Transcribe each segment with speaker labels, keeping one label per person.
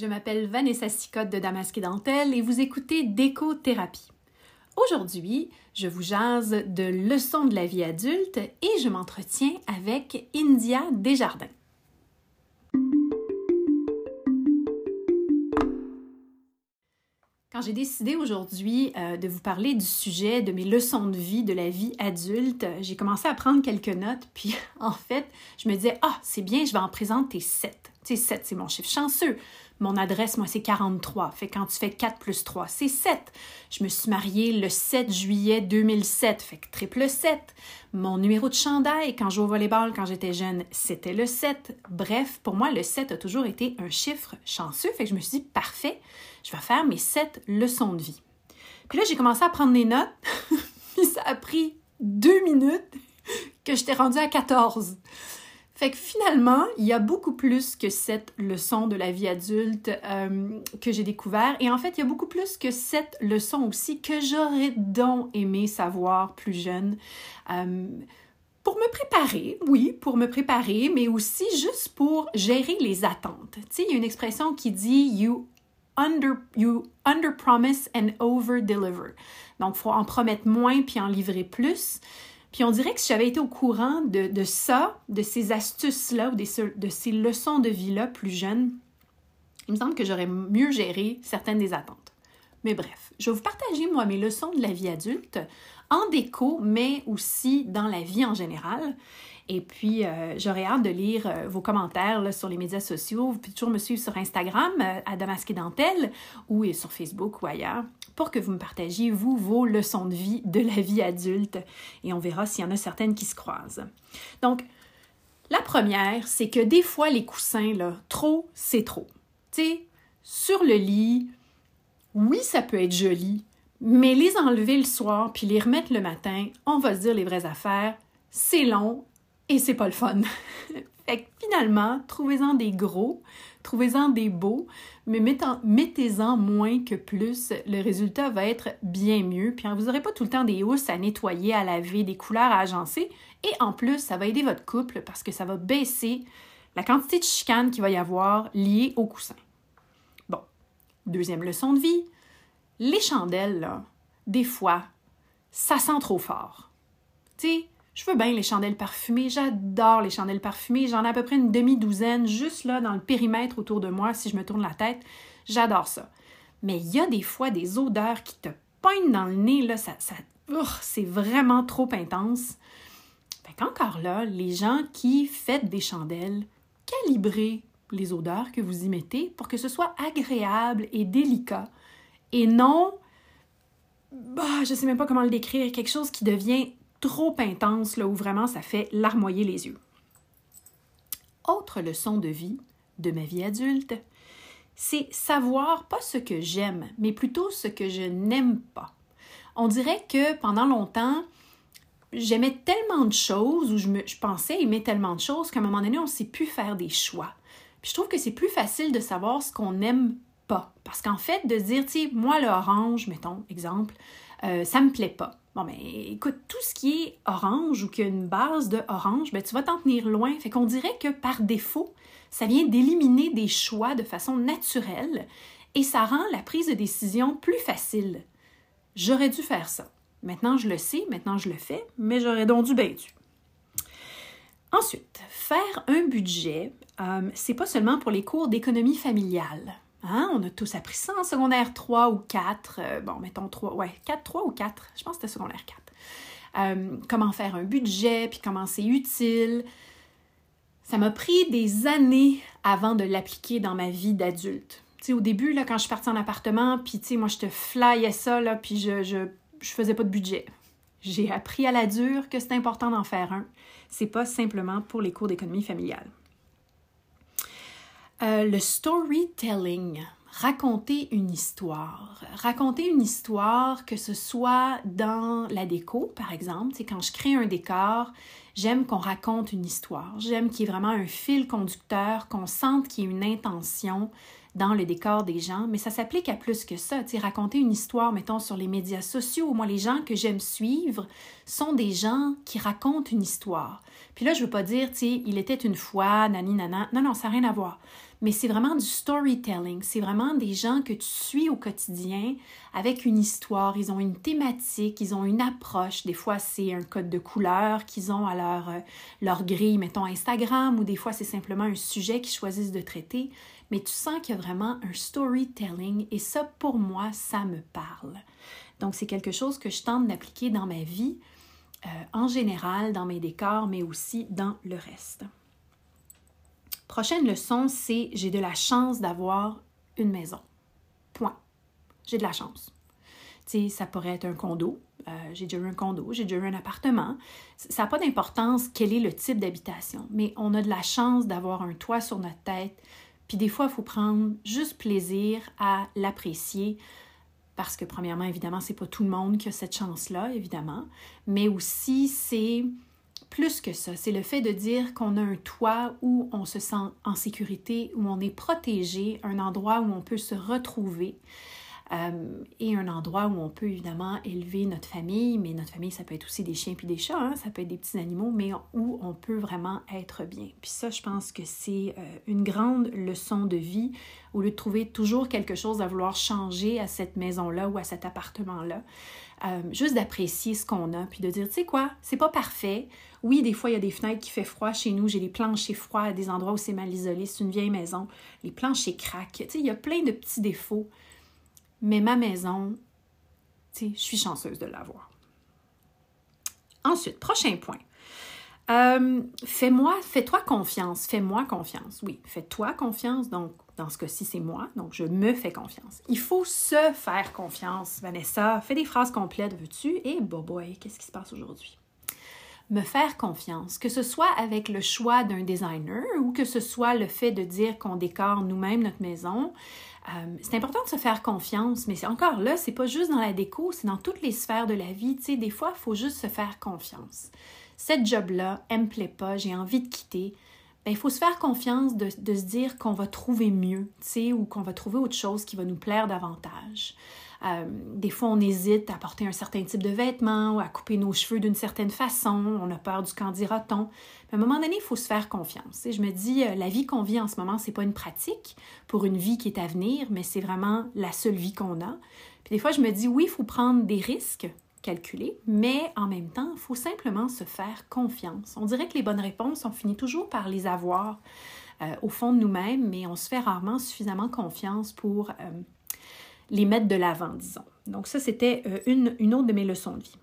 Speaker 1: Je m'appelle Vanessa Sicotte de Damasque Dentelle et vous écoutez Déco-thérapie. Aujourd'hui, je vous jase de leçons de la vie adulte et je m'entretiens avec India Desjardins. Quand j'ai décidé aujourd'hui euh, de vous parler du sujet de mes leçons de vie, de la vie adulte, j'ai commencé à prendre quelques notes, puis en fait, je me disais, ah, c'est bien, je vais en présenter sept. Tu sais, sept, c'est mon chiffre chanceux. Mon adresse, moi, c'est 43. Fait quand tu fais 4 plus 3, c'est 7. Je me suis mariée le 7 juillet 2007. Fait que triple 7. Mon numéro de chandail quand je jouais au volleyball quand j'étais jeune, c'était le 7. Bref, pour moi, le 7 a toujours été un chiffre chanceux. Fait que je me suis dit, parfait, je vais faire mes 7 leçons de vie. Puis là, j'ai commencé à prendre des notes. Puis ça a pris deux minutes que j'étais rendue à 14. Fait que finalement, il y a beaucoup plus que cette leçon de la vie adulte euh, que j'ai découvert. Et en fait, il y a beaucoup plus que cette leçon aussi que j'aurais donc aimé savoir plus jeune. Euh, pour me préparer, oui, pour me préparer, mais aussi juste pour gérer les attentes. Tu sais, il y a une expression qui dit You under, you under promise and over deliver. Donc, faut en promettre moins puis en livrer plus. Puis on dirait que si j'avais été au courant de, ça, de ces astuces-là ou de ces leçons de vie-là plus jeune, il me semble que j'aurais mieux géré certaines des attentes. Mais bref, je vais vous partager, moi, mes leçons de la vie adulte en déco, mais aussi dans la vie en général. Et puis, euh, j'aurais hâte de lire euh, vos commentaires sur les médias sociaux. Vous pouvez toujours me suivre sur Instagram, euh, à Damasque Dentelle, ou sur Facebook ou ailleurs, pour que vous me partagiez, vous, vos leçons de vie de la vie adulte. Et on verra s'il y en a certaines qui se croisent. Donc, la première, c'est que des fois, les coussins, là, trop, c'est trop. Tu sais, sur le lit, oui, ça peut être joli, mais les enlever le soir puis les remettre le matin, on va se dire les vraies affaires, c'est long et c'est pas le fun. fait que finalement, trouvez-en des gros, trouvez-en des beaux, mais mettez-en moins que plus. Le résultat va être bien mieux. Puis vous n'aurez pas tout le temps des housses à nettoyer, à laver, des couleurs à agencer. Et en plus, ça va aider votre couple parce que ça va baisser la quantité de chicane qu'il va y avoir liée au coussin. Bon, deuxième leçon de vie. Les chandelles, des fois, ça sent trop fort. Tu je veux bien les chandelles parfumées, j'adore les chandelles parfumées, j'en ai à peu près une demi-douzaine juste là dans le périmètre autour de moi si je me tourne la tête, j'adore ça. Mais il y a des fois des odeurs qui te poignent dans le nez, là, ça, c'est vraiment trop intense. Fait qu'encore là, les gens qui fêtent des chandelles, calibrez les odeurs que vous y mettez pour que ce soit agréable et délicat et non, bah, je sais même pas comment le décrire, quelque chose qui devient trop intense, là où vraiment ça fait larmoyer les yeux. Autre leçon de vie de ma vie adulte, c'est savoir pas ce que j'aime, mais plutôt ce que je n'aime pas. On dirait que pendant longtemps, j'aimais tellement de choses ou je, me, je pensais aimer tellement de choses qu'à un moment donné, on ne sait plus faire des choix. Puis je trouve que c'est plus facile de savoir ce qu'on n'aime pas. Parce qu'en fait, de dire, tu sais, moi, l'orange, mettons, exemple, euh, ça me plaît pas. Bon, mais écoute, tout ce qui est orange ou qui a une base de orange, ben, tu vas t'en tenir loin. Fait qu'on dirait que par défaut, ça vient d'éliminer des choix de façon naturelle et ça rend la prise de décision plus facile. J'aurais dû faire ça. Maintenant, je le sais, maintenant, je le fais, mais j'aurais donc dû bien dû. Ensuite, faire un budget, euh, c'est pas seulement pour les cours d'économie familiale. Hein? On a tous appris ça en secondaire 3 ou 4. Euh, bon, mettons 3, ouais, 4, 3 ou 4. Je pense que c'était secondaire 4. Euh, comment faire un budget, puis comment c'est utile. Ça m'a pris des années avant de l'appliquer dans ma vie d'adulte. Tu sais, au début, là, quand je suis partie en appartement, puis moi, je te flyais ça, puis je, je, je faisais pas de budget. J'ai appris à la dure que c'est important d'en faire un. C'est pas simplement pour les cours d'économie familiale. Euh, le storytelling, raconter une histoire. Raconter une histoire, que ce soit dans la déco, par exemple. C'est quand je crée un décor, j'aime qu'on raconte une histoire. J'aime qu'il y ait vraiment un fil conducteur, qu'on sente qu'il y ait une intention dans le décor des gens, mais ça s'applique à plus que ça. Raconter une histoire, mettons, sur les médias sociaux. Moi, les gens que j'aime suivre sont des gens qui racontent une histoire. Puis là, je veux pas dire, tu il était une fois, nani, nana. Non, non, ça n'a rien à voir. Mais c'est vraiment du storytelling. C'est vraiment des gens que tu suis au quotidien avec une histoire. Ils ont une thématique, ils ont une approche. Des fois, c'est un code de couleur qu'ils ont à leur, euh, leur grille, mettons Instagram, ou des fois, c'est simplement un sujet qu'ils choisissent de traiter. Mais tu sens qu'il y a vraiment un storytelling et ça, pour moi, ça me parle. Donc, c'est quelque chose que je tente d'appliquer dans ma vie, euh, en général, dans mes décors, mais aussi dans le reste. Prochaine leçon, c'est j'ai de la chance d'avoir une maison. Point. J'ai de la chance. Tu sais, ça pourrait être un condo. Euh, j'ai déjà eu un condo, j'ai déjà eu un appartement. Ça n'a pas d'importance quel est le type d'habitation, mais on a de la chance d'avoir un toit sur notre tête. Puis des fois, il faut prendre juste plaisir à l'apprécier parce que premièrement, évidemment, c'est pas tout le monde qui a cette chance-là, évidemment, mais aussi c'est plus que ça, c'est le fait de dire qu'on a un toit où on se sent en sécurité, où on est protégé, un endroit où on peut se retrouver. Euh, et un endroit où on peut évidemment élever notre famille, mais notre famille, ça peut être aussi des chiens puis des chats, hein, ça peut être des petits animaux, mais où on peut vraiment être bien. Puis ça, je pense que c'est euh, une grande leçon de vie, au lieu de trouver toujours quelque chose à vouloir changer à cette maison-là ou à cet appartement-là. Euh, juste d'apprécier ce qu'on a, puis de dire, tu sais quoi, c'est pas parfait. Oui, des fois, il y a des fenêtres qui fait froid chez nous, j'ai des planchers froids à des endroits où c'est mal isolé, c'est une vieille maison, les planchers craquent, tu sais, il y a plein de petits défauts. Mais ma maison, tu sais, je suis chanceuse de l'avoir. Ensuite, prochain point. Euh, fais-moi, fais-toi confiance, fais-moi confiance. Oui, fais-toi confiance. Donc, dans ce cas-ci, c'est moi. Donc, je me fais confiance. Il faut se faire confiance. Vanessa, fais des phrases complètes, veux-tu? Et eh, boy, qu'est-ce qui se passe aujourd'hui? Me faire confiance, que ce soit avec le choix d'un designer ou que ce soit le fait de dire qu'on décore nous-mêmes notre maison, euh, c'est important de se faire confiance, mais encore là, c'est pas juste dans la déco, c'est dans toutes les sphères de la vie. Tu sais, des fois, il faut juste se faire confiance. Cette job-là, elle me plaît pas, j'ai envie de quitter. Ben, il faut se faire confiance de, de se dire qu'on va trouver mieux, ou qu'on va trouver autre chose qui va nous plaire davantage. Euh, des fois, on hésite à porter un certain type de vêtements ou à couper nos cheveux d'une certaine façon. On a peur du qu'en dira-t-on. à un moment donné, il faut se faire confiance. Et je me dis, euh, la vie qu'on vit en ce moment, c'est pas une pratique pour une vie qui est à venir, mais c'est vraiment la seule vie qu'on a. Puis des fois, je me dis, oui, il faut prendre des risques calculés, mais en même temps, il faut simplement se faire confiance. On dirait que les bonnes réponses, on finit toujours par les avoir euh, au fond de nous-mêmes, mais on se fait rarement suffisamment confiance pour les mettre de l'avant, disons. Donc ça, c'était euh, une, une autre de mes leçons de vie.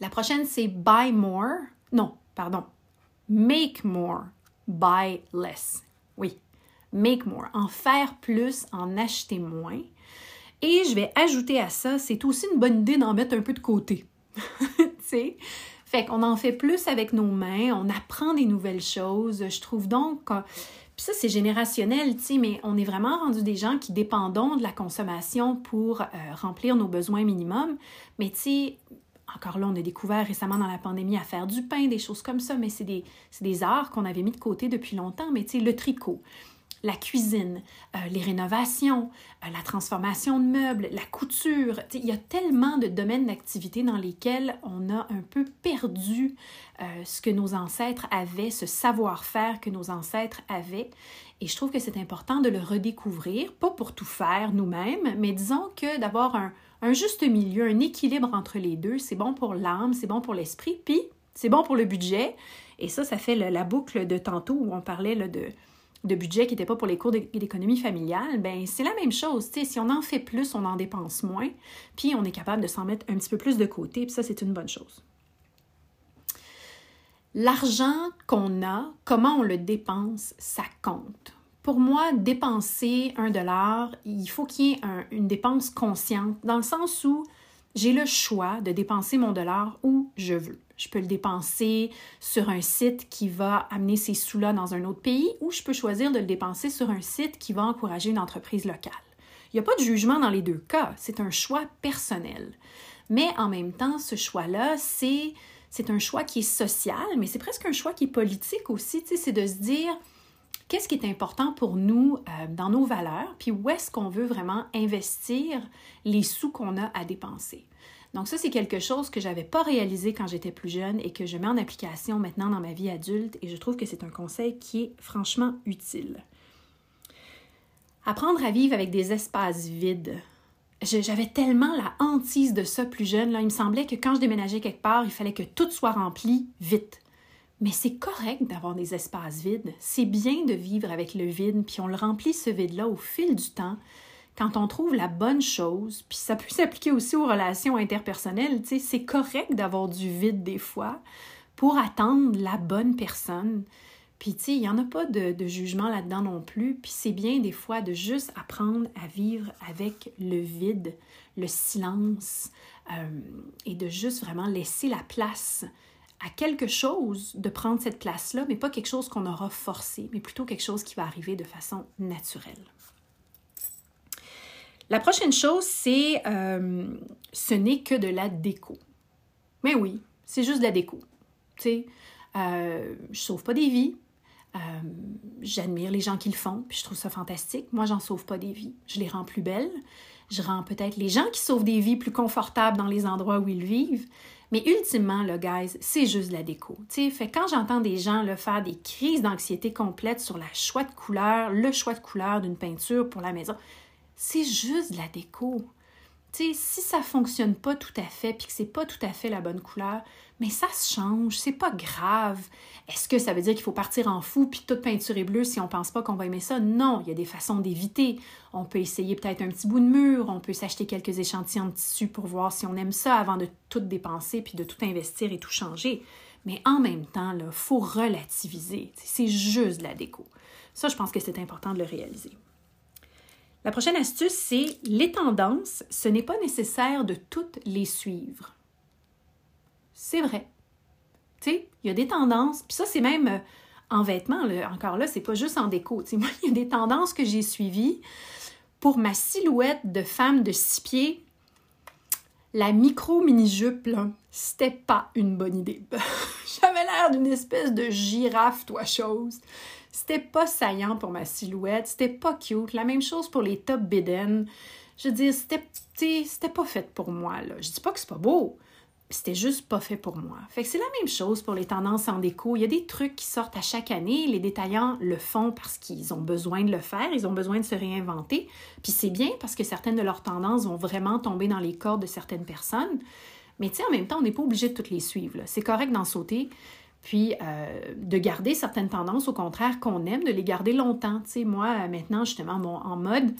Speaker 1: La prochaine, c'est buy more. Non, pardon. Make more, buy less. Oui, make more. En faire plus, en acheter moins. Et je vais ajouter à ça, c'est aussi une bonne idée d'en mettre un peu de côté. tu sais? Fait qu'on en fait plus avec nos mains, on apprend des nouvelles choses. Je trouve donc ça, c'est générationnel, tu mais on est vraiment rendu des gens qui dépendons de la consommation pour euh, remplir nos besoins minimums. Mais tu sais, encore là, on a découvert récemment dans la pandémie à faire du pain, des choses comme ça, mais c'est des, des arts qu'on avait mis de côté depuis longtemps. Mais tu sais, le tricot, la cuisine, euh, les rénovations, euh, la transformation de meubles, la couture. Il y a tellement de domaines d'activité dans lesquels on a un peu perdu euh, ce que nos ancêtres avaient, ce savoir-faire que nos ancêtres avaient. Et je trouve que c'est important de le redécouvrir, pas pour tout faire nous-mêmes, mais disons que d'avoir un, juste milieu, un équilibre entre les deux, c'est bon pour l'âme, c'est bon pour l'esprit, puis c'est bon pour le budget. Et ça, ça fait la boucle de tantôt où on parlait de de budget qui n'était pas pour les cours d'économie familiale, ben c'est la même chose. si on en fait plus, on en dépense moins, puis on est capable de s'en mettre un petit peu plus de côté, puis ça, c'est une bonne chose. L'argent qu'on a, comment on le dépense, ça compte. Pour moi, dépenser un dollar, il faut qu'il y ait une dépense consciente, dans le sens où j'ai le choix de dépenser mon dollar où je veux. Je peux le dépenser sur un site qui va amener ces sous-là dans un autre pays ou je peux choisir de le dépenser sur un site qui va encourager une entreprise locale. Il n'y a pas de jugement dans les deux cas, c'est un choix personnel. Mais en même temps, ce choix-là, c'est, c'est un choix qui est social, mais c'est presque un choix qui est politique aussi. C'est de se dire qu'est-ce qui est important pour nous euh, dans nos valeurs, puis où est-ce qu'on veut vraiment investir les sous qu'on a à dépenser. Donc ça, c'est quelque chose que j'avais pas réalisé quand j'étais plus jeune et que je mets en application maintenant dans ma vie adulte et je trouve que c'est un conseil qui est franchement utile. Apprendre à vivre avec des espaces vides. J'avais tellement la hantise de ça plus jeune. Là. Il me semblait que quand je déménageais quelque part, il fallait que tout soit rempli vite. Mais c'est correct d'avoir des espaces vides. C'est bien de vivre avec le vide, puis on le remplit ce vide-là au fil du temps. Quand on trouve la bonne chose, puis ça peut s'appliquer aussi aux relations interpersonnelles, c'est correct d'avoir du vide des fois pour attendre la bonne personne. Puis, tu sais, il n'y en a pas de, jugement là-dedans non plus. Puis, c'est bien des fois de juste apprendre à vivre avec le vide, le silence, euh, et de juste vraiment laisser la place à quelque chose de prendre cette place-là, mais pas quelque chose qu'on aura forcé, mais plutôt quelque chose qui va arriver de façon naturelle. La prochaine chose, c'est euh, ce n'est que de la déco. Mais oui, c'est juste de la déco. Tu sais, euh, je sauve pas des vies, euh, j'admire les gens qui le font, puis je trouve ça fantastique. Moi, j'en sauve pas des vies. Je les rends plus belles. Je rends peut-être les gens qui sauvent des vies plus confortables dans les endroits où ils vivent. Mais ultimement, le guys, c'est juste la déco. sais, fait quand j'entends des gens le faire des crises d'anxiété complètes sur la choix de couleur, le choix de couleur d'une peinture pour la maison, c'est juste de la déco. sais, si ça fonctionne pas tout à fait puis que c'est pas tout à fait la bonne couleur, mais ça se change, c'est pas grave. Est-ce que ça veut dire qu'il faut partir en fou puis toute peinture est bleue si on pense pas qu'on va aimer ça? Non, il y a des façons d'éviter. On peut essayer peut-être un petit bout de mur, on peut s'acheter quelques échantillons de tissu pour voir si on aime ça avant de tout dépenser puis de tout investir et tout changer. Mais en même temps, il faut relativiser. C'est juste de la déco. Ça, je pense que c'est important de le réaliser. La prochaine astuce, c'est les tendances. Ce n'est pas nécessaire de toutes les suivre c'est vrai. Tu sais, il y a des tendances, puis ça, c'est même euh, en vêtements, encore là, c'est pas juste en déco. Tu moi, il y a des tendances que j'ai suivies pour ma silhouette de femme de six pieds. La micro-mini-jupe, là, c'était pas une bonne idée. J'avais l'air d'une espèce de girafe, toi, chose. C'était pas saillant pour ma silhouette, c'était pas cute. La même chose pour les top bidden. Je veux dire, c'était, c'était pas fait pour moi, là. Je dis pas que c'est pas beau, c'était juste pas fait pour moi. Fait que c'est la même chose pour les tendances en déco. Il y a des trucs qui sortent à chaque année. Les détaillants le font parce qu'ils ont besoin de le faire, ils ont besoin de se réinventer. Puis c'est bien parce que certaines de leurs tendances vont vraiment tomber dans les cordes de certaines personnes. Mais tu en même temps, on n'est pas obligé de toutes les suivre. C'est correct d'en sauter. Puis euh, de garder certaines tendances, au contraire, qu'on aime, de les garder longtemps. Moi, maintenant, justement, en mode,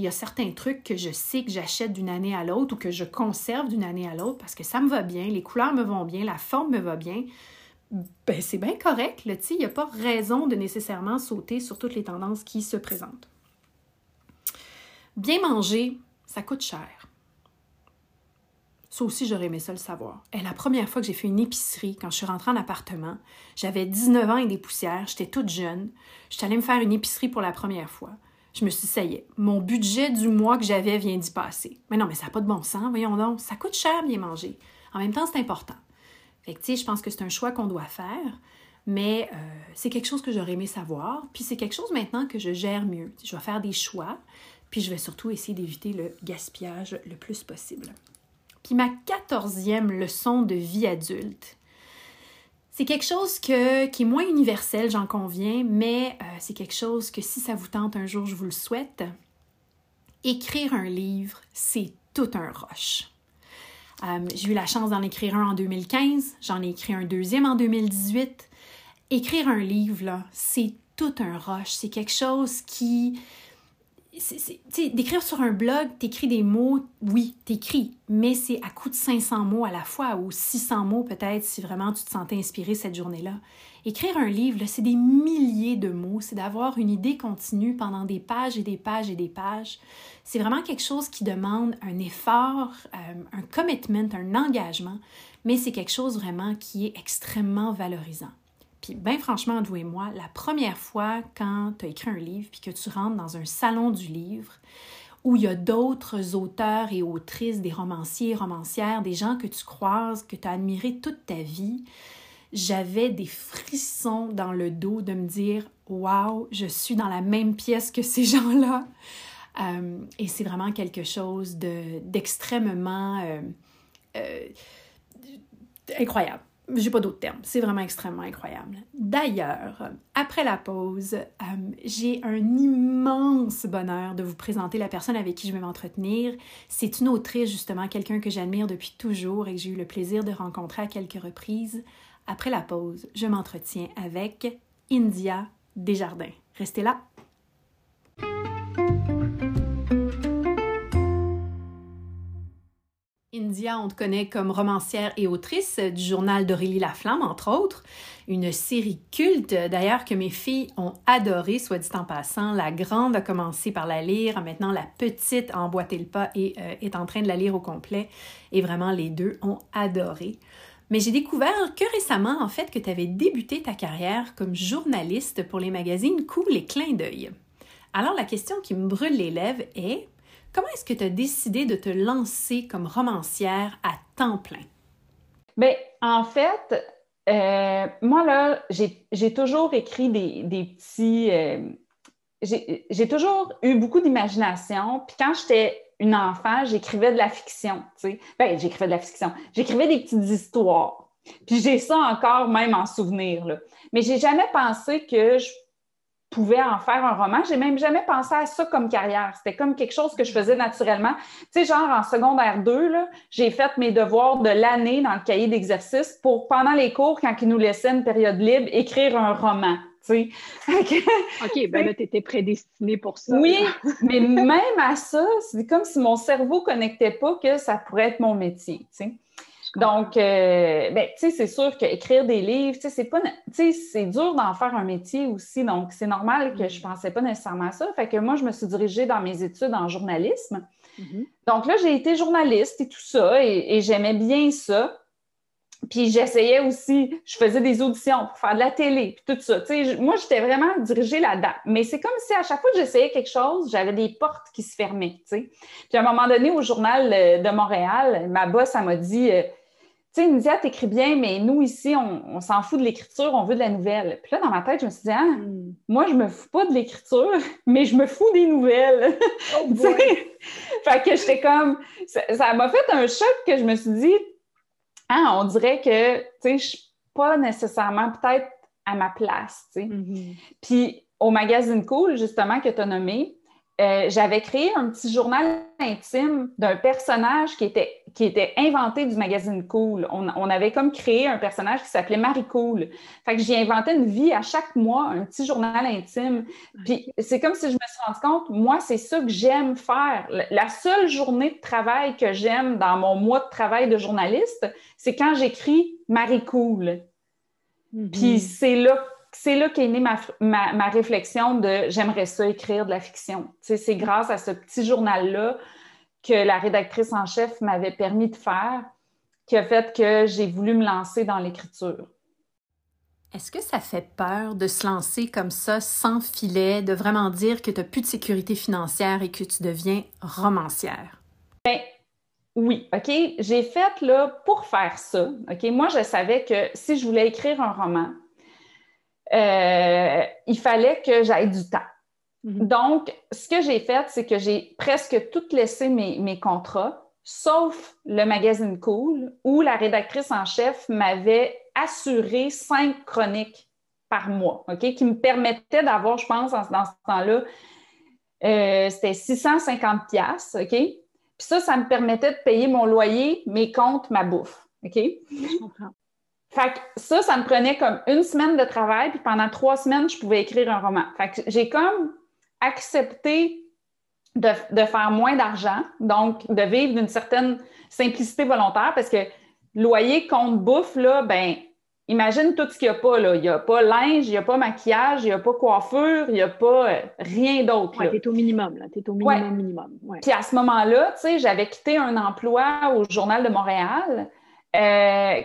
Speaker 1: il y a certains trucs que je sais que j'achète d'une année à l'autre ou que je conserve d'une année à l'autre parce que ça me va bien, les couleurs me vont bien, la forme me va bien. Ben, c'est bien correct, là, il n'y a pas raison de nécessairement sauter sur toutes les tendances qui se présentent. Bien manger, ça coûte cher. Ça aussi, j'aurais aimé ça le savoir. Et la première fois que j'ai fait une épicerie, quand je suis rentrée en appartement, j'avais 19 ans et des poussières, j'étais toute jeune. J'étais allée me faire une épicerie pour la première fois je me suis dit, ça y est, mon budget du mois que j'avais vient d'y passer. Mais non, mais ça n'a pas de bon sens, voyons donc. Ça coûte cher bien manger. En même temps, c'est important. Fait je pense que c'est un choix qu'on doit faire, mais euh, c'est quelque chose que j'aurais aimé savoir. Puis c'est quelque chose maintenant que je gère mieux. Je vais faire des choix, puis je vais surtout essayer d'éviter le gaspillage le plus possible. Puis ma quatorzième leçon de vie adulte, c'est quelque chose qui est moins universel, j'en conviens, mais euh, c'est quelque chose que si ça vous tente un jour, je vous le souhaite. Écrire un livre, c'est tout un rush. Euh, j'ai eu la chance d'en écrire un en 2015, j'en ai écrit un deuxième en 2018. Écrire un livre, c'est tout un rush. C'est quelque chose qui, d'écrire sur un blog, t'écris des mots, oui, t'écris, mais c'est à coup de 500 mots à la fois ou 600 mots peut-être si vraiment tu te sentais inspiré cette journée-là. Écrire un livre, c'est des milliers de mots, c'est d'avoir une idée continue pendant des pages et des pages et des pages. C'est vraiment quelque chose qui demande un effort, euh, un commitment, un engagement, mais c'est quelque chose vraiment qui est extrêmement valorisant. Puis, bien franchement, vous et moi, la première fois quand tu as écrit un livre, puis que tu rentres dans un salon du livre, où il y a d'autres auteurs et autrices, des romanciers romancières, des gens que tu croises, que tu as admirés toute ta vie, j'avais des frissons dans le dos de me dire Waouh, je suis dans la même pièce que ces gens-là. Euh, et c'est vraiment quelque chose d'extrêmement euh, euh, incroyable j'ai pas d'autres termes. C'est vraiment extrêmement incroyable. D'ailleurs, après la pause, euh, j'ai un immense bonheur de vous présenter la personne avec qui je vais m'entretenir. C'est une autrice, justement, quelqu'un que j'admire depuis toujours et que j'ai eu le plaisir de rencontrer à quelques reprises. Après la pause, je m'entretiens avec India Desjardins. Restez là. India, on te connaît comme romancière et autrice du journal d'Aurélie Laflamme, entre autres. Une série culte, d'ailleurs, que mes filles ont adoré, soit dit en passant. La grande a commencé par la lire, maintenant la petite a emboîté le pas et euh, est en train de la lire au complet. Et vraiment, les deux ont adoré. Mais j'ai découvert que récemment, en fait, que tu avais débuté ta carrière comme journaliste pour les magazines Cool et Clin d'œil. Alors, la question qui me brûle les lèvres est Comment est-ce que tu as décidé de te lancer comme romancière à temps plein?
Speaker 2: Bien, en fait, euh, moi, là, j'ai toujours écrit des, petits. Euh, j'ai toujours eu beaucoup d'imagination. Puis quand j'étais une enfant, j'écrivais de la fiction. Ben, j'écrivais de la fiction. J'écrivais des petites histoires. Puis j'ai ça encore même en souvenir. Là. Mais j'ai jamais pensé que je pouvais en faire un roman. J'ai même jamais pensé à ça comme carrière. C'était comme quelque chose que je faisais naturellement. Tu sais, genre en secondaire 2, j'ai fait mes devoirs de l'année dans le cahier d'exercice pour, pendant les cours, quand ils nous laissaient une période libre, écrire un roman. Tu sais.
Speaker 3: OK, ben là, tu étais prédestinée pour ça.
Speaker 2: Oui, mais même à ça, c'est comme si mon cerveau ne connectait pas que ça pourrait être mon métier. Tu sais. Donc, euh, ben, tu sais, c'est sûr qu'écrire des livres, tu sais, c'est pas, tu sais, c'est dur d'en faire un métier aussi. Donc, c'est normal que je mm. pensais pas nécessairement à ça. Fait que moi, je me suis dirigée dans mes études en journalisme. Mm-hmm. Donc là, j'ai été journaliste et tout ça, et, j'aimais bien ça. Puis j'essayais aussi, je faisais des auditions pour faire de la télé, puis tout ça. Tu sais, moi, j'étais vraiment dirigée là-dedans. Mais c'est comme si à chaque fois que j'essayais quelque chose, j'avais des portes qui se fermaient. Puis à un moment donné, au journal euh, de Montréal, ma boss, elle m'a dit euh, tu sais, Nidia, t'écris bien, mais nous, ici, on, s'en fout de l'écriture, on veut de la nouvelle. Puis là, dans ma tête, je me suis dit, ah, hmm. moi, je me fous pas de l'écriture, mais je me fous des nouvelles. Oh fait que j'étais comme, ça m'a fait un choc que je me suis dit, ah, on dirait que, tu sais, je suis pas nécessairement peut-être à ma place, tu sais. Mm-hmm. Puis au magazine Cool, justement, que tu as nommé, euh, j'avais créé un petit journal intime d'un personnage qui était, qui était inventé du magazine Cool. On, avait comme créé un personnage qui s'appelait Marie Cool. Fait que j'ai inventé une vie à chaque mois, un petit journal intime. Puis c'est comme si je me suis rendu compte, moi, c'est ça que j'aime faire. La seule journée de travail que j'aime dans mon mois de travail de journaliste, c'est quand j'écris Marie Cool. Mm-hmm. Puis c'est là c'est là qu'est née ma, réflexion de j'aimerais ça écrire de la fiction. c'est grâce à ce petit journal-là que la rédactrice en chef m'avait permis de faire qui a fait que j'ai voulu me lancer dans l'écriture.
Speaker 1: Est-ce que ça fait peur de se lancer comme ça, sans filet, de vraiment dire que tu n'as plus de sécurité financière et que tu deviens romancière?
Speaker 2: Bien, oui, OK? J'ai fait là pour faire ça. OK? Moi, je savais que si je voulais écrire un roman, euh, il fallait que j'aille du temps. Mhm. Donc, ce que j'ai fait, c'est que j'ai presque tout laissé mes, contrats, sauf le magazine Cool, où la rédactrice en chef m'avait assuré cinq chroniques par mois, OK, qui me permettaient d'avoir, je pense, dans, ce temps-là, euh, c'était 650 pièces, OK? Puis ça, ça me permettait de payer mon loyer, mes comptes, ma bouffe, OK? Je comprends. Fait que ça, ça me prenait comme une semaine de travail, puis pendant trois semaines, je pouvais écrire un roman. Fait que j'ai comme accepté de, faire moins d'argent, donc de vivre d'une certaine simplicité volontaire, parce que loyer, compte bouffe, là, ben, imagine tout ce qu'il n'y a pas, là. Il n'y a pas linge, il n'y a pas maquillage, il n'y a pas coiffure, il n'y a pas euh, rien d'autre.
Speaker 3: Ouais, t'es au minimum, là. T'es au minimum, minimum.
Speaker 2: Puis à ce moment-là, tu sais, j'avais quitté un emploi au Journal de Montréal. Euh,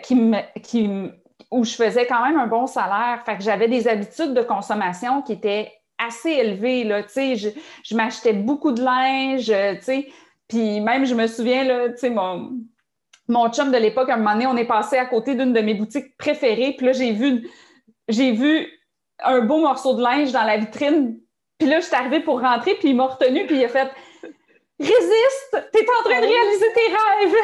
Speaker 2: où je faisais quand même un bon salaire. Fait que j'avais des habitudes de consommation qui étaient assez élevées. Je, je m'achetais beaucoup de linge, puis même, je me souviens, là, mon, chum de l'époque, à un moment donné, on est passé à côté d'une de mes boutiques préférées, puis là, j'ai vu, j'ai vu un beau morceau de linge dans la vitrine, puis là, je suis arrivée pour rentrer, puis il m'a retenu, puis il a fait Résiste! T'es en train de réaliser tes rêves!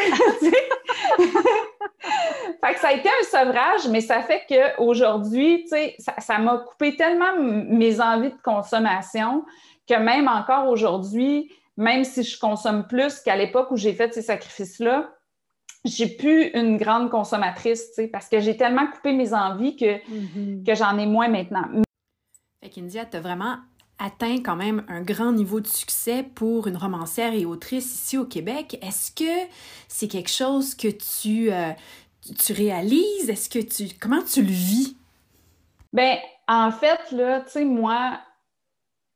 Speaker 2: fait que ça a été un sevrage, mais ça fait qu'aujourd'hui, tu ça m'a coupé tellement mes envies de consommation que même encore aujourd'hui, même si je consomme plus qu'à l'époque où j'ai fait ces sacrifices-là, j'ai plus une grande consommatrice, tu parce que j'ai tellement coupé mes envies que, mm-hmm. que j'en ai moins maintenant.
Speaker 1: Fait qu'India, tu as vraiment atteint quand même un grand niveau de succès pour une romancière et autrice ici au Québec. Est-ce que c'est quelque chose que tu, euh, tu réalises? Est-ce que tu. Comment tu le vis?
Speaker 2: Ben, en fait, là, tu sais, moi,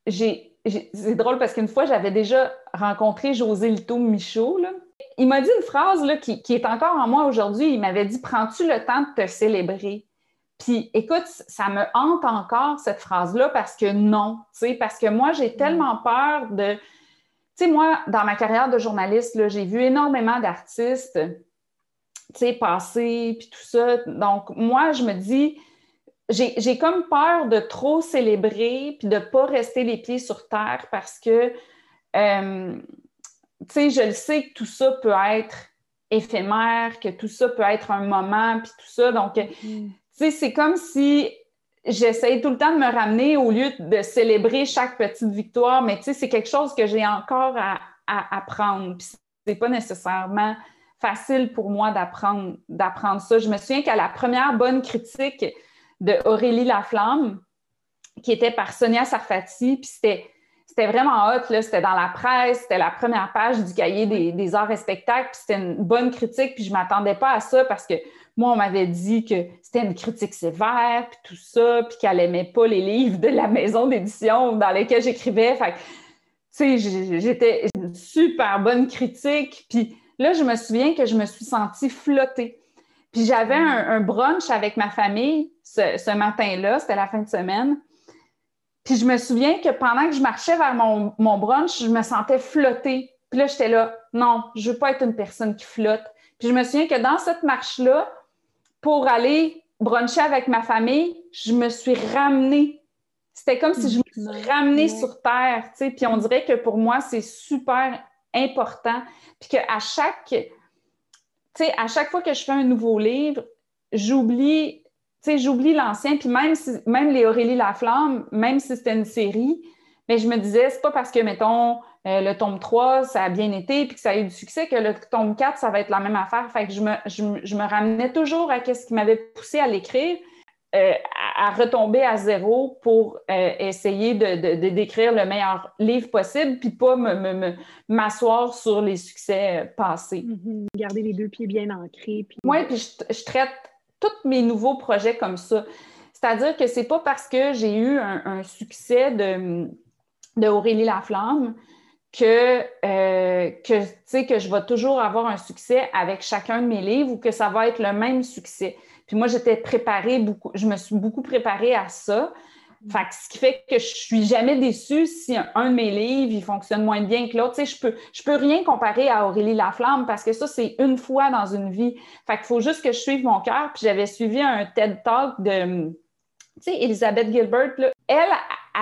Speaker 2: j'ai. C'est drôle parce qu'une fois, j'avais déjà rencontré José Lito Michaud. Là. Il m'a dit une phrase là, qui, qui est encore en moi aujourd'hui. Il m'avait dit Prends-tu le temps de te célébrer? Puis écoute, ça me hante encore cette phrase-là parce que non, tu sais, parce que moi, j'ai tellement peur de. Tu sais, moi, dans ma carrière de journaliste, j'ai vu énormément d'artistes, tu sais, passer, puis tout ça. Donc, moi, je me dis, j'ai comme peur de trop célébrer, puis de ne pas rester les pieds sur terre parce que, euh, tu sais, je le sais que tout ça peut être éphémère, que tout ça peut être un moment, puis tout ça. Donc, mm sais, c'est comme si j'essaye tout le temps de me ramener au lieu de célébrer chaque petite victoire, mais tu sais, c'est quelque chose que j'ai encore à, apprendre. Puis c'est pas nécessairement facile pour moi d'apprendre, ça. Je me souviens qu'à la première bonne critique de Aurélie Laflamme, qui était par Sonia Sarfati, puis c'était, vraiment hot, là, c'était dans la presse, c'était la première page du cahier des, des arts et spectacles, puis c'était une bonne critique, puis je m'attendais pas à ça parce que moi, on m'avait dit que c'était une critique sévère, puis tout ça, puis qu'elle aimait pas les livres de la maison d'édition dans lesquels j'écrivais. Fait tu sais, j'étais une super bonne critique. Puis là, je me souviens que je me suis sentie flottée. Puis j'avais un, brunch avec ma famille ce, matin-là, c'était la fin de semaine. Puis je me souviens que pendant que je marchais vers mon, mon brunch, je me sentais flottée. Puis là, j'étais là, non, je veux pas être une personne qui flotte. Puis je me souviens que dans cette marche-là, pour aller bruncher avec ma famille, je me suis ramenée. C'était comme si je me suis ramenée sur Terre, tu sais. Puis on dirait que pour moi, c'est super important. Puis qu'à chaque, tu sais, à chaque fois que je fais un nouveau livre, j'oublie, tu sais, j'oublie l'ancien. Puis même, si, même les Aurélie Laflamme, même si c'était une série, mais je me disais, c'est pas parce que, mettons, euh, le tome 3, ça a bien été, puis que ça a eu du succès, que le tome 4, ça va être la même affaire. Fait que je me, je, me ramenais toujours à ce qui m'avait poussé à l'écrire, euh, à, retomber à zéro pour euh, essayer de, d'écrire le meilleur livre possible, puis pas me, m'asseoir sur les succès passés.
Speaker 3: Mm-hmm. Garder les deux pieds bien ancrés.
Speaker 2: Puis... Oui, puis je, traite tous mes nouveaux projets comme ça. C'est-à-dire que c'est pas parce que j'ai eu un, un succès de, de Aurélie Laflamme que, euh, que, que je vais toujours avoir un succès avec chacun de mes livres ou que ça va être le même succès. Puis moi, j'étais préparée beaucoup, je me suis beaucoup préparée à ça. Fait ce qui fait que je suis jamais déçue si un, de mes livres, il fonctionne moins bien que l'autre. Tu sais, je peux, peux rien comparer à Aurélie Laflamme parce que ça, c'est une fois dans une vie. Fait qu'il faut juste que je suive mon cœur. Puis j'avais suivi un TED Talk de, tu sais, Elisabeth Gilbert. Là. Elle,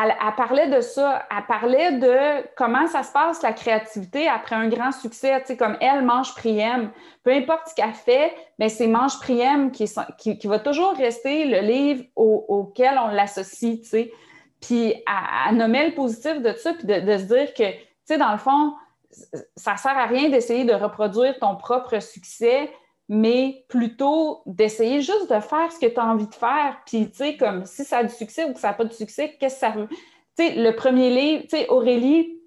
Speaker 2: elle, parlait de ça. Elle parlait de comment ça se passe, la créativité, après un grand succès. Tu sais, comme elle, Mange Priem. Peu importe ce qu'elle fait, mais c'est Mange Priem qui, qui, va toujours rester le livre auquel on l'associe, tu sais. Puis à, nommer le positif de ça, puis de, de se dire que, tu sais, dans le fond, ça sert à rien d'essayer de reproduire ton propre succès mais plutôt d'essayer juste de faire ce que tu as envie de faire. Puis, tu sais, comme si ça a du succès ou que ça n'a pas de succès, qu'est-ce que ça veut? Tu sais, le premier livre, tu sais, Aurélie,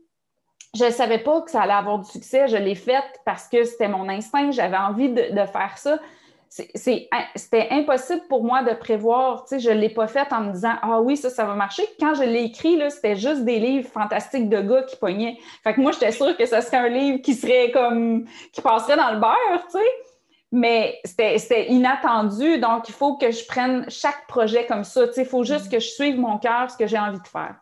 Speaker 2: je ne savais pas que ça allait avoir du succès. Je l'ai fait parce que c'était mon instinct, j'avais envie de, faire ça. C'était impossible pour moi de prévoir. Tu sais, je ne l'ai pas fait en me disant Ah oui, ça, ça va marcher. Quand je l'ai écrit, c'était juste des livres fantastiques de gars qui pognaient. Fait que moi, j'étais sûre que ce serait un livre qui serait comme qui passerait dans le beurre, tu sais mais c'était inattendu. Donc, il faut que je prenne chaque projet comme ça. Il faut juste que je suive mon cœur, ce que j'ai envie de faire.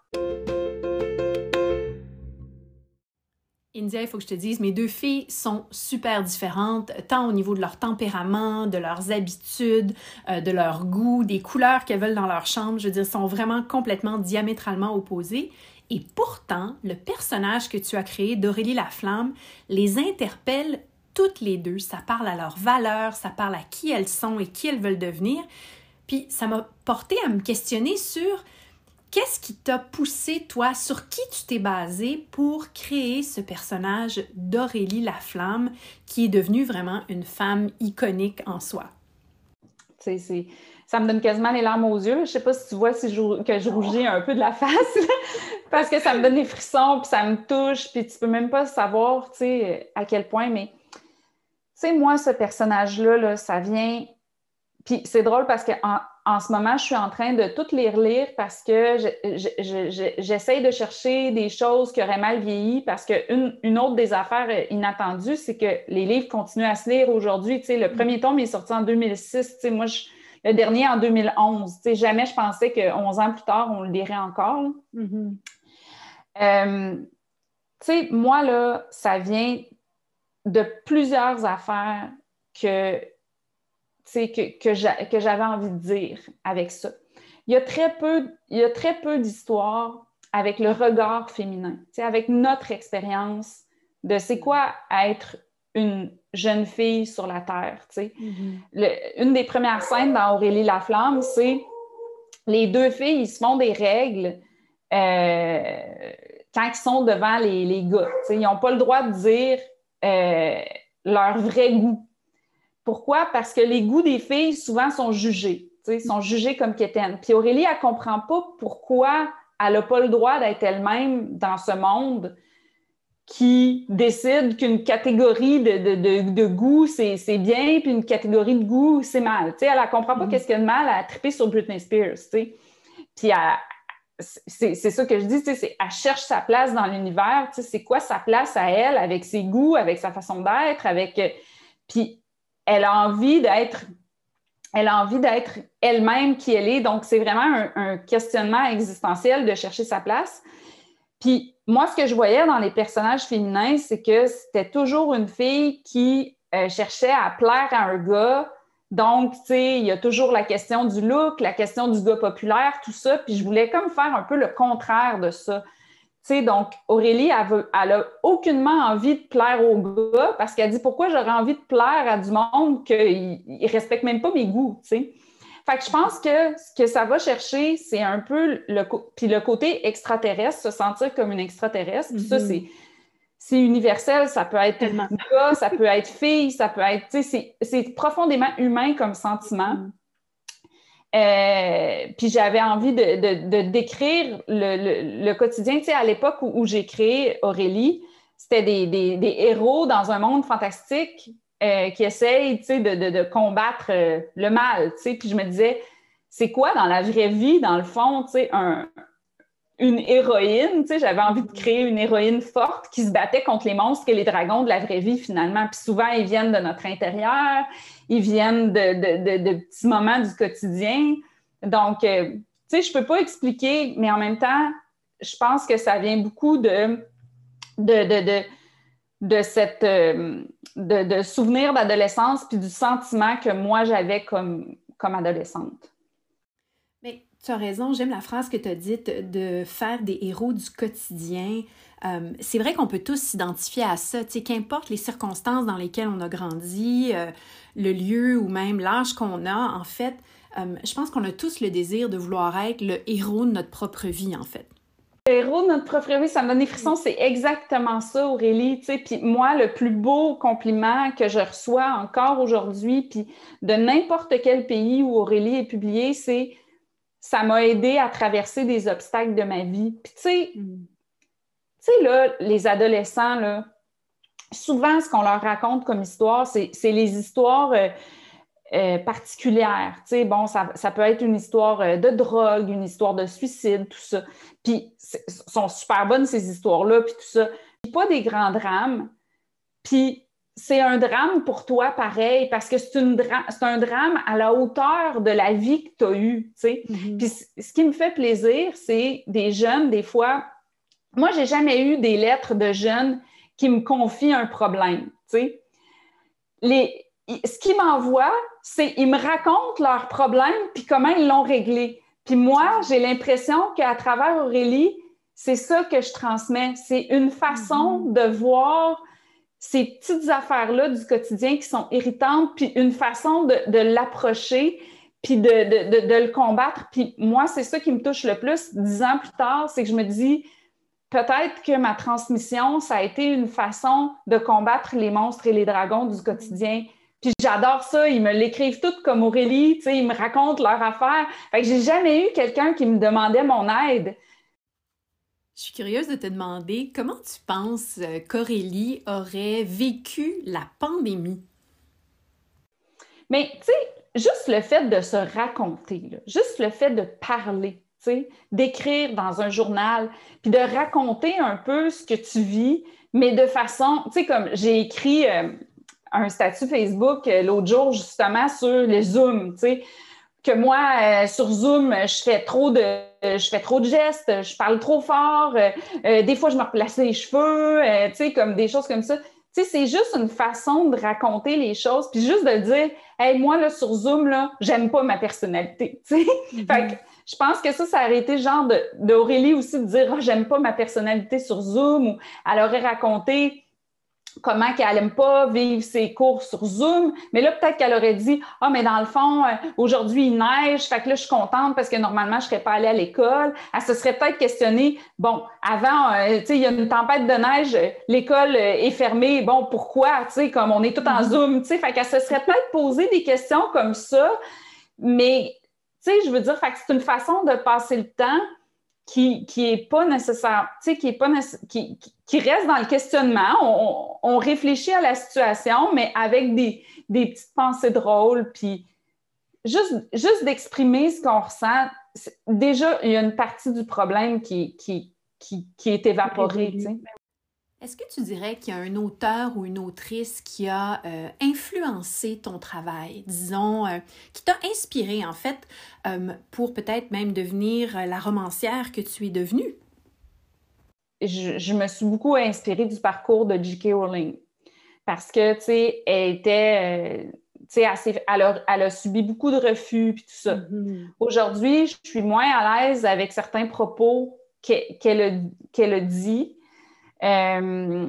Speaker 1: India, il faut que je te dise, mes deux filles sont super différentes, tant au niveau de leur tempérament, de leurs habitudes, euh, de leur goût, des couleurs qu'elles veulent dans leur chambre. Je veux dire, sont vraiment complètement diamétralement opposées. Et pourtant, le personnage que tu as créé d'Aurélie Laflamme les interpelle toutes les deux, ça parle à leurs valeurs, ça parle à qui elles sont et qui elles veulent devenir. Puis ça m'a porté à me questionner sur qu'est-ce qui t'a poussé, toi, sur qui tu t'es basé pour créer ce personnage d'Aurélie Laflamme qui est devenue vraiment une femme iconique en soi?
Speaker 2: Ça me donne quasiment les larmes aux yeux. Je sais pas si tu vois si que je rougis un peu de la face, parce que ça me donne des frissons, puis ça me touche, puis tu peux même pas savoir, à quel point, mais sais, moi, ce personnage-là, ça vient. Puis c'est drôle parce qu'en en ce moment, je suis en train de tout les relire parce que j'essaye de chercher des choses qui auraient mal vieilli parce qu'une une autre des affaires inattendues, c'est que les livres continuent à se lire aujourd'hui. Tu sais, le premier tome est sorti en 2006. Tu sais, moi, le dernier en 2011. Tu sais, jamais je pensais que 11 ans plus tard, on le lirait encore. Mm-hmm. Euh, tu sais, moi, là, ça vient de plusieurs affaires que, que, que j'avais envie de dire avec ça. Il y a très peu, il y a très peu d'histoires avec le regard féminin, avec notre expérience de c'est quoi être une jeune fille sur la terre. Mm-hmm. une des premières scènes dans Aurélie Laflamme, c'est les deux filles, ils se font des règles euh, quand ils sont devant les, les gars. ils n'ont pas le droit de dire euh, leur vrai goût. Pourquoi? Parce que les goûts des filles, souvent, sont jugés, sont jugés comme quétaines. Puis Aurélie, elle ne comprend pas pourquoi elle n'a pas le droit d'être elle-même dans ce monde qui décide qu'une catégorie de, de, de, goût, c'est bien, puis une catégorie de goût, c'est mal. elle ne comprend pas mm-hmm. qu'est-ce qu'il y a de mal à triper sur Britney Spears. Puis elle, c'est ça que je dis, c'est elle cherche sa place dans l'univers, c'est quoi sa place à elle avec ses goûts, avec sa façon d'être, avec euh, puis elle a envie d'être elle a envie d'être elle-même qui elle est, donc c'est vraiment un, questionnement existentiel de chercher sa place. Puis moi, ce que je voyais dans les personnages féminins, c'est que c'était toujours une fille qui euh, cherchait à plaire à un gars donc, tu sais, il y a toujours la question du look, la question du gars populaire, tout ça. Puis je voulais comme faire un peu le contraire de ça. Tu sais, donc, Aurélie, elle, n'a aucunement envie de plaire aux gars parce qu'elle dit pourquoi j'aurais envie de plaire à du monde qui ne respecte même pas mes goûts, tu sais? Fait que je pense que ce que ça va chercher, c'est un peu le, puis le côté extraterrestre, se sentir comme une extraterrestre. Puis ça, mm-hmm. c'est c'est universel, ça peut être gars, ça peut être fille, ça peut être, tu sais, c'est profondément humain comme sentiment. Mm. Euh, puis j'avais envie de, décrire le, quotidien. Tu sais, à l'époque où, j'ai créé Aurélie, c'était des, héros dans un monde fantastique euh, qui essayent, tu sais, de, combattre euh, le mal, tu sais. Puis je me disais, c'est quoi dans la vraie vie, dans le fond, tu sais, un, une héroïne, tu sais, j'avais envie de créer une héroïne forte qui se battait contre les monstres et les dragons de la vraie vie finalement. Puis souvent, ils viennent de notre intérieur, ils viennent de, petits moments du quotidien. Donc, euh, tu sais, je peux pas expliquer, mais en même temps, je pense que ça vient beaucoup de, de, de, euh, de, souvenirs d'adolescence puis du sentiment que moi j'avais comme, comme adolescente.
Speaker 1: Tu as raison, j'aime la phrase que tu as dite de faire des héros du quotidien. Euh, c'est vrai qu'on peut tous s'identifier à ça, tu sais, qu'importe les circonstances dans lesquelles on a grandi, euh, le lieu ou même l'âge qu'on a, en fait, euh, je pense qu'on a tous le désir de vouloir être le héros de notre propre vie, en fait.
Speaker 2: Le héros de notre propre vie, ça me donne des frissons, c'est exactement ça, Aurélie, tu sais, puis moi, le plus beau compliment que je reçois encore aujourd'hui, puis de n'importe quel pays où Aurélie est publiée, c'est ça m'a aidé à traverser des obstacles de ma vie. Puis, tu sais, mm. tu sais, là, les adolescents, là, souvent, ce qu'on leur raconte comme histoire, c'est les histoires euh, euh, particulières. Tu sais, bon, ça, ça, peut être une histoire euh, de drogue, une histoire de suicide, tout ça. Puis, sont super bonnes, ces histoires-là, puis tout ça. Puis, pas des grands drames. Puis, c'est un drame pour toi pareil, parce que c'est, un drame à la hauteur de la vie que tu as eue. Mm-hmm. Puis ce qui me fait plaisir, c'est des jeunes, des fois. Moi, j'ai jamais eu des lettres de jeunes qui me confient un problème. Les, ce qu'ils m'envoient, c'est ils me racontent leurs problèmes puis comment ils l'ont réglé. Puis moi, j'ai l'impression qu'à travers Aurélie, c'est ça que je transmets. C'est une façon mm-hmm. de voir ces petites affaires-là du quotidien qui sont irritantes, puis une façon de, l'approcher, puis de, le combattre. Puis moi, c'est ça qui me touche le plus dix ans plus tard, c'est que je me dis, peut-être que ma transmission, ça a été une façon de combattre les monstres et les dragons du quotidien. Puis j'adore ça, ils me l'écrivent toutes comme Aurélie, ils me racontent leur affaire. Fait que j'ai jamais eu quelqu'un qui me demandait mon aide.
Speaker 1: Je suis curieuse de te demander comment tu penses euh, qu'Aurélie aurait vécu la pandémie?
Speaker 2: Mais tu sais, juste le fait de se raconter, juste le fait de parler, d'écrire dans un journal, puis de raconter un peu ce que tu vis, mais de façon, tu sais, comme j'ai écrit euh, un statut Facebook euh, l'autre jour justement sur les Zooms, tu sais, que moi, sur Zoom, je fais trop de je fais trop de gestes, je parle trop fort, euh, euh, des fois je me replace les cheveux, tu sais, comme des choses comme ça. Tu sais, c'est juste une façon de raconter les choses, puis juste de dire, hey, moi, là, sur Zoom, là, j'aime pas ma personnalité, tu sais? Mm-hmm. Fait que je pense que ça, ça aurait été genre d'Aurélie aussi de dire, oh, j'aime pas ma personnalité sur Zoom, ou elle aurait raconté, comment qu'elle aime pas vivre ses cours sur Zoom. Mais là, peut-être qu'elle aurait dit Ah, mais dans le fond, euh, aujourd'hui, il neige, fait que là, je suis contente parce que normalement, je serais pas allée à l'école. Elle se serait peut-être questionnée Bon, avant, euh, tu sais, il y a une tempête de neige, l'école euh, est fermée. Bon, pourquoi? Tu sais, comme on est tout en mm-hmm. Zoom, tu sais, fait qu'elle se serait peut-être posé des questions comme ça. Mais, tu sais, je veux dire, fait que c'est une façon de passer le temps qui, qui est pas nécessaire, tu sais, qui est pas qui, qui, reste dans le questionnement. On, on, réfléchit à la situation, mais avec des, des petites pensées drôles, puis juste, juste d'exprimer ce qu'on ressent. Déjà, il y a une partie du problème qui, qui, qui, qui est évaporée, tu sais.
Speaker 1: Est-ce que tu dirais qu'il y a un auteur ou une autrice qui a euh, influencé ton travail, disons, euh, qui t'a inspiré en fait euh, pour peut-être même devenir la romancière que tu es devenue?
Speaker 2: Je, me suis beaucoup inspirée du parcours de J.K. Rowling parce que, tu sais, elle était, tu sais, elle, a, subi beaucoup de refus et tout ça. Mm-hmm. Aujourd'hui, je suis moins à l'aise avec certains propos qu'elle a dit euh,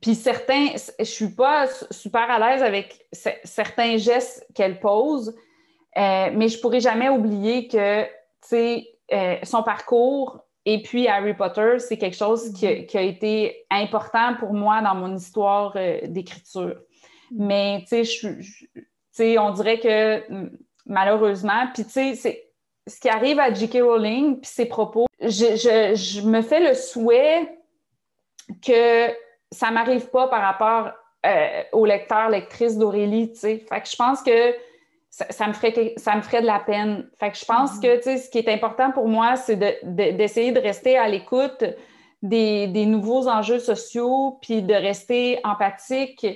Speaker 2: puis certains, je suis pas super à l'aise avec certains gestes qu'elle pose, euh, mais je pourrais jamais oublier que, tu sais, euh, son parcours et puis Harry Potter, c'est quelque chose qui, a été important pour moi dans mon histoire d'écriture. Mais, tu sais, on dirait que malheureusement, puis tu sais, ce qui arrive à J.K. Rowling, puis ses propos, je, me fais le souhait que ça m'arrive pas par rapport euh, au lecteur, lectrice d'Aurélie, tu sais. Fait que je pense que ça, me ferait, ça me ferait de la peine. Fait que je pense mm-hmm. que, tu sais, ce qui est important pour moi, c'est d'essayer de, rester à l'écoute des, nouveaux enjeux sociaux, puis de rester empathique,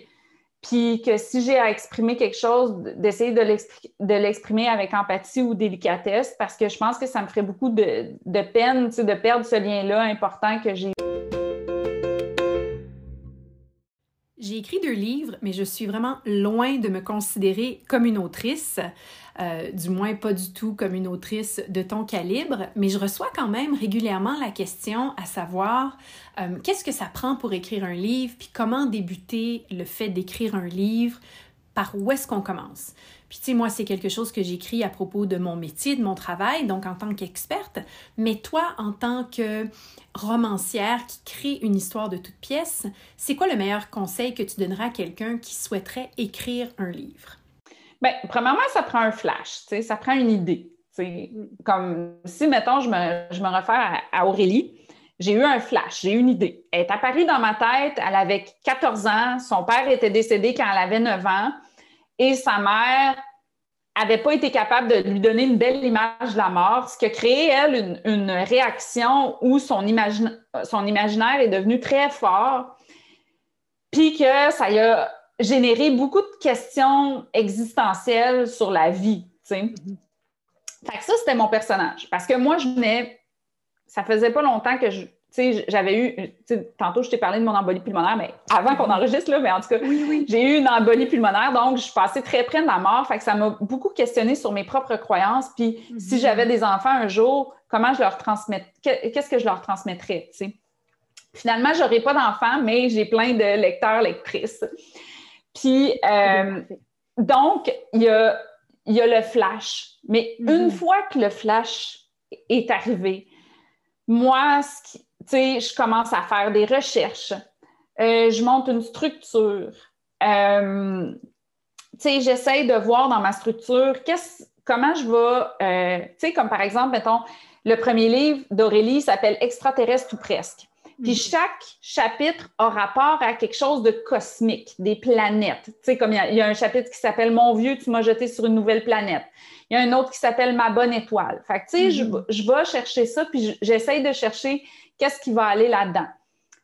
Speaker 2: puis que si j'ai à exprimer quelque chose, d'essayer de l'exprimer avec empathie ou délicatesse, parce que je pense que ça me ferait beaucoup de, de peine, tu sais, de perdre ce lien-là important que j'ai
Speaker 1: J'ai écrit deux livres, mais je suis vraiment loin de me considérer comme une autrice, euh, du moins pas du tout comme une autrice de ton calibre, mais je reçois quand même régulièrement la question à savoir euh, qu'est-ce que ça prend pour écrire un livre, puis comment débuter le fait d'écrire un livre, par où est-ce qu'on commence? Puis tu sais, moi, c'est quelque chose que j'écris à propos de mon métier, de mon travail, donc en tant qu'experte, mais toi, en tant que romancière qui crée une histoire de toute pièce, c'est quoi le meilleur conseil que tu donneras à quelqu'un qui souhaiterait écrire un livre?
Speaker 2: Bien, premièrement, ça prend un flash, ça prend une idée. Comme si, mettons, je me, je me réfère à, Aurélie, j'ai eu un flash, j'ai eu une idée. Elle est apparue dans ma tête, elle avait 14 ans, son père était décédé quand elle avait 9 ans et sa mère n'avait pas été capable de lui donner une belle image de la mort, ce qui a créé, elle, une, réaction où son, son, imaginaire est devenu très fort, puis que ça y a généré beaucoup de questions existentielles sur la vie. Mm-hmm. Fait que ça, c'était mon personnage. Parce que moi, je venais, ça faisait pas longtemps que je, j'avais eu, tantôt je t'ai parlé de mon embolie pulmonaire, mais avant qu'on enregistre, là, mais en tout cas, j'ai eu une embolie pulmonaire, donc je suis passée très près de la mort. Fait que ça m'a beaucoup questionné sur mes propres croyances. Puis si mhm. j'avais des enfants un jour, comment je leur transmettrais, qu'est-ce que je leur transmettrais, tu sais? Finalement, je n'aurai pas d'enfants, mais j'ai plein de lecteurs, lectrices. Puis, euh, donc, il y a, le flash. Mais mm-hmm. une fois que le flash est arrivé, moi, je commence à faire des recherches. Euh, je monte une structure. Euh, j'essaie de voir dans ma structure comment je vais, tu sais, comme par exemple, mettons, le premier livre d'Aurélie s'appelle Extraterrestre ou presque. Puis mm-hmm. chaque chapitre a rapport à quelque chose de cosmique, des planètes. Tu sais, comme il y, a un chapitre qui s'appelle Mon vieux, tu m'as jeté sur une nouvelle planète. Il y a un autre qui s'appelle Ma bonne étoile. Fait que, tu sais, je, mm-hmm. je, vais chercher ça, puis j'essaye de chercher qu'est-ce qui va aller là-dedans.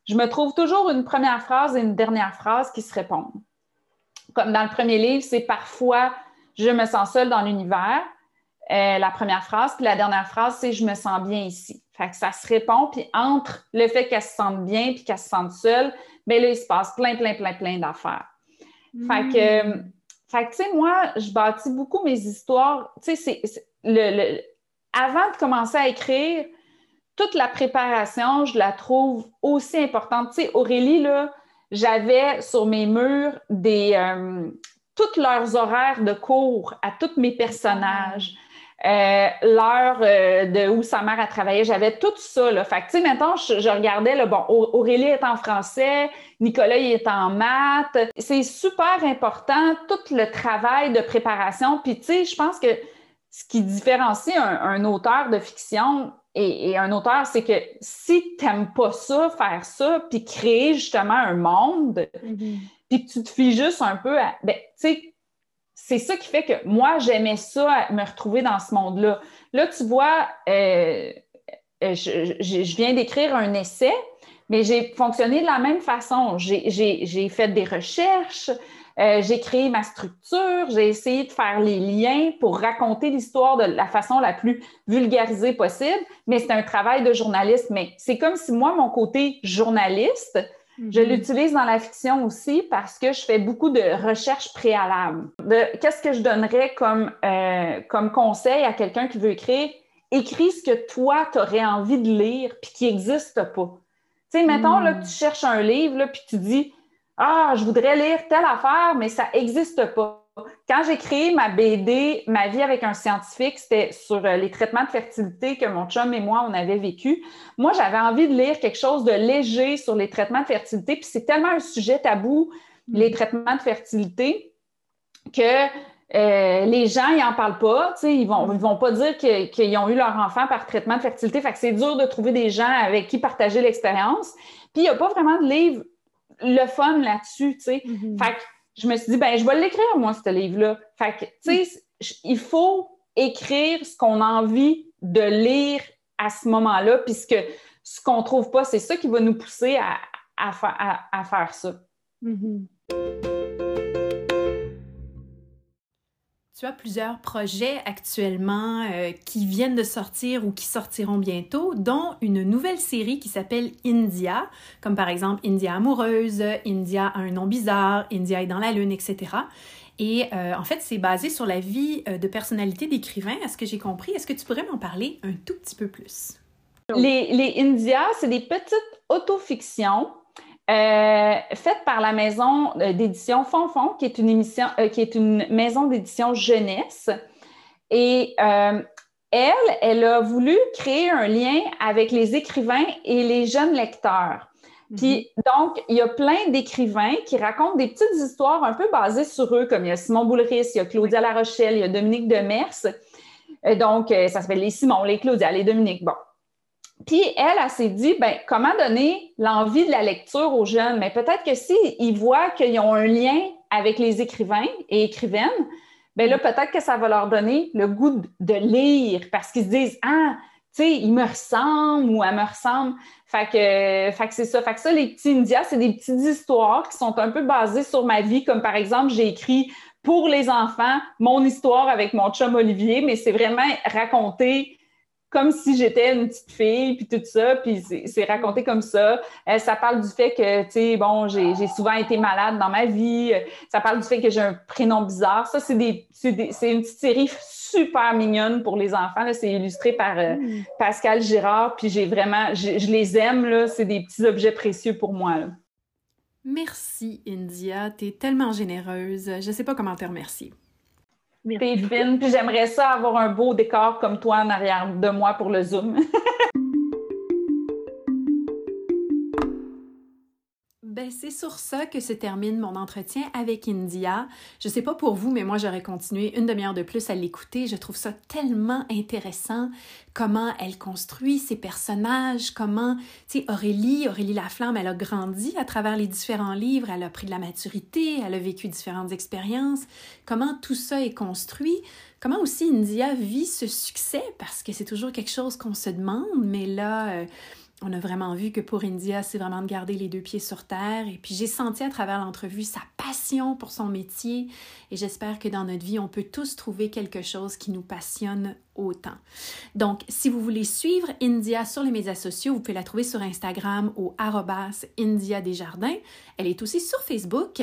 Speaker 2: Je me trouve toujours une première phrase et une dernière phrase qui se répondent. Comme dans le premier livre, c'est parfois je me sens seule dans l'univers. Euh, la première phrase, puis la dernière phrase, c'est je me sens bien ici. Fait que ça se répond, puis entre le fait qu'elle se sente bien puis qu'elle se sente seule, bien là, il se passe plein, plein, plein, plein d'affaires. Fait que, hmm. fait que tu sais, moi, je bâtis beaucoup mes histoires. Tu sais, c'est le, avant de commencer à écrire, toute la préparation, je la trouve aussi importante. Tu sais, Aurélie, là, j'avais sur mes murs des, euh, tous leurs horaires de cours à tous mes personnages. Euh, l'heure euh, de où sa mère a travaillé, j'avais tout ça. Là. Fait que, tu sais, maintenant, je, regardais, là, bon, Aurélie est en français, Nicolas il est en maths. C'est super important, tout le travail de préparation. Puis, tu sais, je pense que ce qui différencie un, auteur de fiction et, un auteur, c'est que si tu n'aimes pas ça, faire ça, puis créer justement un monde, mm-hmm. puis que tu te fies juste un peu à. Ben, tu sais, c'est ça qui fait que moi, j'aimais ça, me retrouver dans ce monde-là. Là, tu vois, euh, euh, je, viens d'écrire un essai, mais j'ai fonctionné de la même façon. J'ai fait des recherches, euh, j'ai créé ma structure, j'ai essayé de faire les liens pour raconter l'histoire de la façon la plus vulgarisée possible, mais c'est un travail de journaliste. Mais c'est comme si moi, mon côté journaliste, je mhm. l'utilise dans la fiction aussi parce que je fais beaucoup de recherches préalables. Qu'est-ce que je donnerais comme, euh, comme conseil à quelqu'un qui veut écrire? Écris ce que toi, tu aurais envie de lire puis qui n'existe pas. Tu sais, mettons là, que tu cherches un livre là, puis tu dis Ah, je voudrais lire telle affaire, mais ça n'existe pas. Quand j'ai créé ma BD, Ma vie avec un scientifique, c'était sur euh, les traitements de fertilité que mon chum et moi, on avait vécu. Moi, j'avais envie de lire quelque chose de léger sur les traitements de fertilité, puis c'est tellement un sujet tabou, les traitements de fertilité, que euh, les gens, ils n'en parlent pas. Ils ne vont, vont pas dire qu'ils ont eu leur enfant par traitement de fertilité. Fait que c'est dur de trouver des gens avec qui partager l'expérience. Puis il n'y a pas vraiment de livre le fun là-dessus. Mm-hmm. Fait que je me suis dit, ben, je vais l'écrire, moi, ce livre-là. Fait que, tu sais, il faut écrire ce qu'on a envie de lire à ce moment-là, puisque ce qu'on trouve pas, c'est ça qui va nous pousser à, à, faire ça. Mm-hmm.
Speaker 1: Tu as plusieurs projets actuellement euh, qui viennent de sortir ou qui sortiront bientôt, dont une nouvelle série qui s'appelle India, comme par exemple India amoureuse, India a un nom bizarre, India est dans la lune, etc. Et euh, en fait, c'est basé sur la vie euh, de personnalité d'écrivains, à ce que j'ai compris. Est-ce que tu pourrais m'en parler un tout petit peu plus?
Speaker 2: Les, les India, c'est des petites autofictions euh, faite par la maison euh, d'édition Fonfon, qui est une, émission, euh, qui est une maison d'édition jeunesse. Et elle, elle a voulu créer un lien avec les écrivains et les jeunes lecteurs. Puis, mhm. donc, il y a plein d'écrivains qui racontent des petites histoires un peu basées sur eux, comme il y a Simon Boulris, il y a Claudia La Rochelle, il y a Dominique Demers. Donc, ça s'appelle les Simon, les Claudia, les Dominique. Bon. Puis elle, elle, s'est dit, ben, comment donner l'envie de la lecture aux jeunes? Mais peut-être que s'ils voient qu'ils ont un lien avec les écrivains et écrivaines, ben là, peut-être que ça va leur donner le goût de lire parce qu'ils se disent, ah, tu sais, il me ressemble ou elle me ressemble. Fait que, fait que c'est ça. Fait que ça, les petits Indias, c'est des petites histoires qui sont un peu basées sur ma vie. Comme par exemple, j'ai écrit pour les enfants mon histoire avec mon chum Olivier, mais c'est vraiment raconté comme si j'étais une petite fille, puis tout ça, puis c'est raconté comme ça. Euh, ça parle du fait que, tu sais, bon, j'ai souvent été malade dans ma vie. Ça parle du fait que j'ai un prénom bizarre. Ça, c'est une petite série super mignonne pour les enfants. C'est illustré par euh, mm. Pascal Girard, puis j'ai vraiment, je, les aime. C'est des petits objets précieux pour moi,
Speaker 1: Merci, India. T'es tellement généreuse. Je sais pas comment te remercier.
Speaker 2: T'es fine, puis j'aimerais ça avoir un beau décor comme toi en arrière de moi pour le Zoom.
Speaker 1: Ben, c'est sur ça que se termine mon entretien avec India. Je sais pas pour vous, mais moi j'aurais continué une demi-heure de plus à l'écouter. Je trouve ça tellement intéressant comment elle construit ses personnages, comment, tu sais, Aurélie, Aurélie Laflamme, elle a grandi à travers les différents livres, elle a pris de la maturité, elle a vécu différentes expériences, comment tout ça est construit, comment aussi India vit ce succès, parce que c'est toujours quelque chose qu'on se demande, mais là, euh, on a vraiment vu que pour India, c'est vraiment de garder les deux pieds sur terre. Et puis j'ai senti à travers l'entrevue sa passion pour son métier. Et j'espère que dans notre vie, on peut tous trouver quelque chose qui nous passionne Donc, si vous voulez suivre India sur les médias sociaux, vous pouvez la trouver sur Instagram au India Desjardins. Elle est aussi sur Facebook.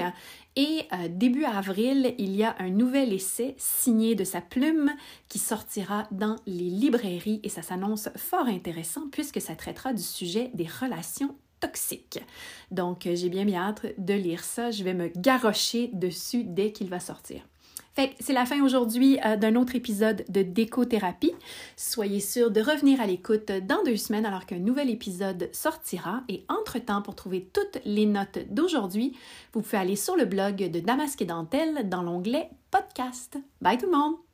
Speaker 1: Et euh, début avril, il y a un nouvel essai signé de sa plume qui sortira dans les librairies et ça s'annonce fort intéressant puisque ça traitera du sujet des relations toxiques. Donc, j'ai bien bien hâte de lire ça. Je vais me garrocher dessus dès qu'il va sortir. Fait c'est la fin aujourd'hui euh, d'un autre épisode de Décothérapie. Soyez sûrs de revenir à l'écoute dans deux semaines alors qu'un nouvel épisode sortira. Et entre-temps, pour trouver toutes les notes d'aujourd'hui, vous pouvez aller sur le blog de Damasque et Dentelle dans l'onglet Podcast. Bye tout le monde!